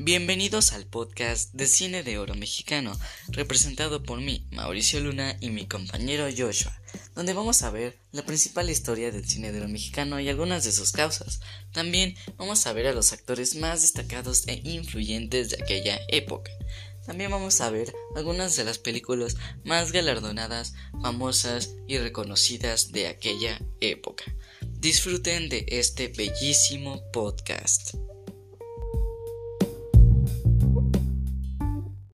Bienvenidos al podcast de Cine de Oro Mexicano, representado por mí, Mauricio Luna, y mi compañero Joshua, donde vamos a ver la principal historia del cine de oro mexicano y algunas de sus causas. También vamos a ver a los actores más destacados e influyentes de aquella época. También vamos a ver algunas de las películas más galardonadas, famosas y reconocidas de aquella época. Disfruten de este bellísimo podcast.